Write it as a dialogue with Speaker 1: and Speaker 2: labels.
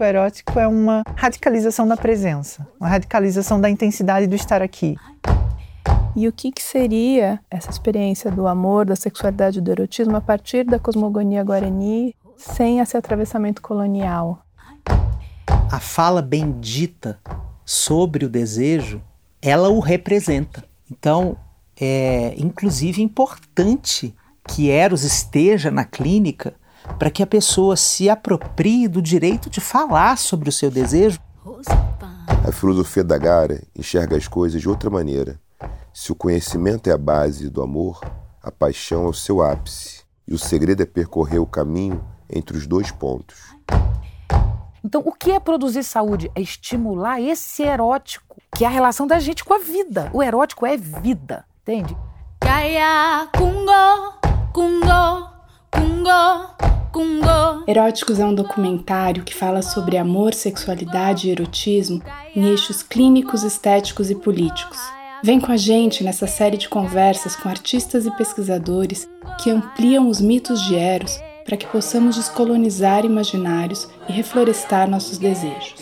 Speaker 1: ato erótico é uma radicalização da presença, uma radicalização da intensidade do estar aqui.
Speaker 2: E o que, que seria essa experiência do amor, da sexualidade, do erotismo a partir da cosmogonia guarani, sem esse atravessamento colonial?
Speaker 3: A fala bendita sobre o desejo, ela o representa. Então, é inclusive importante que Eros esteja na clínica para que a pessoa se aproprie do direito de falar sobre o seu desejo.
Speaker 4: A filosofia da Gara enxerga as coisas de outra maneira. Se o conhecimento é a base do amor, a paixão é o seu ápice, e o segredo é percorrer o caminho entre os dois pontos.
Speaker 5: Então, o que é produzir saúde? É estimular esse erótico, que é a relação da gente com a vida. O erótico é vida, entende?
Speaker 6: Eróticos é um documentário que fala sobre amor, sexualidade e erotismo em eixos clínicos, estéticos e políticos. Vem com a gente nessa série de conversas com artistas e pesquisadores que ampliam os mitos de Eros para que possamos descolonizar imaginários e reflorestar nossos desejos.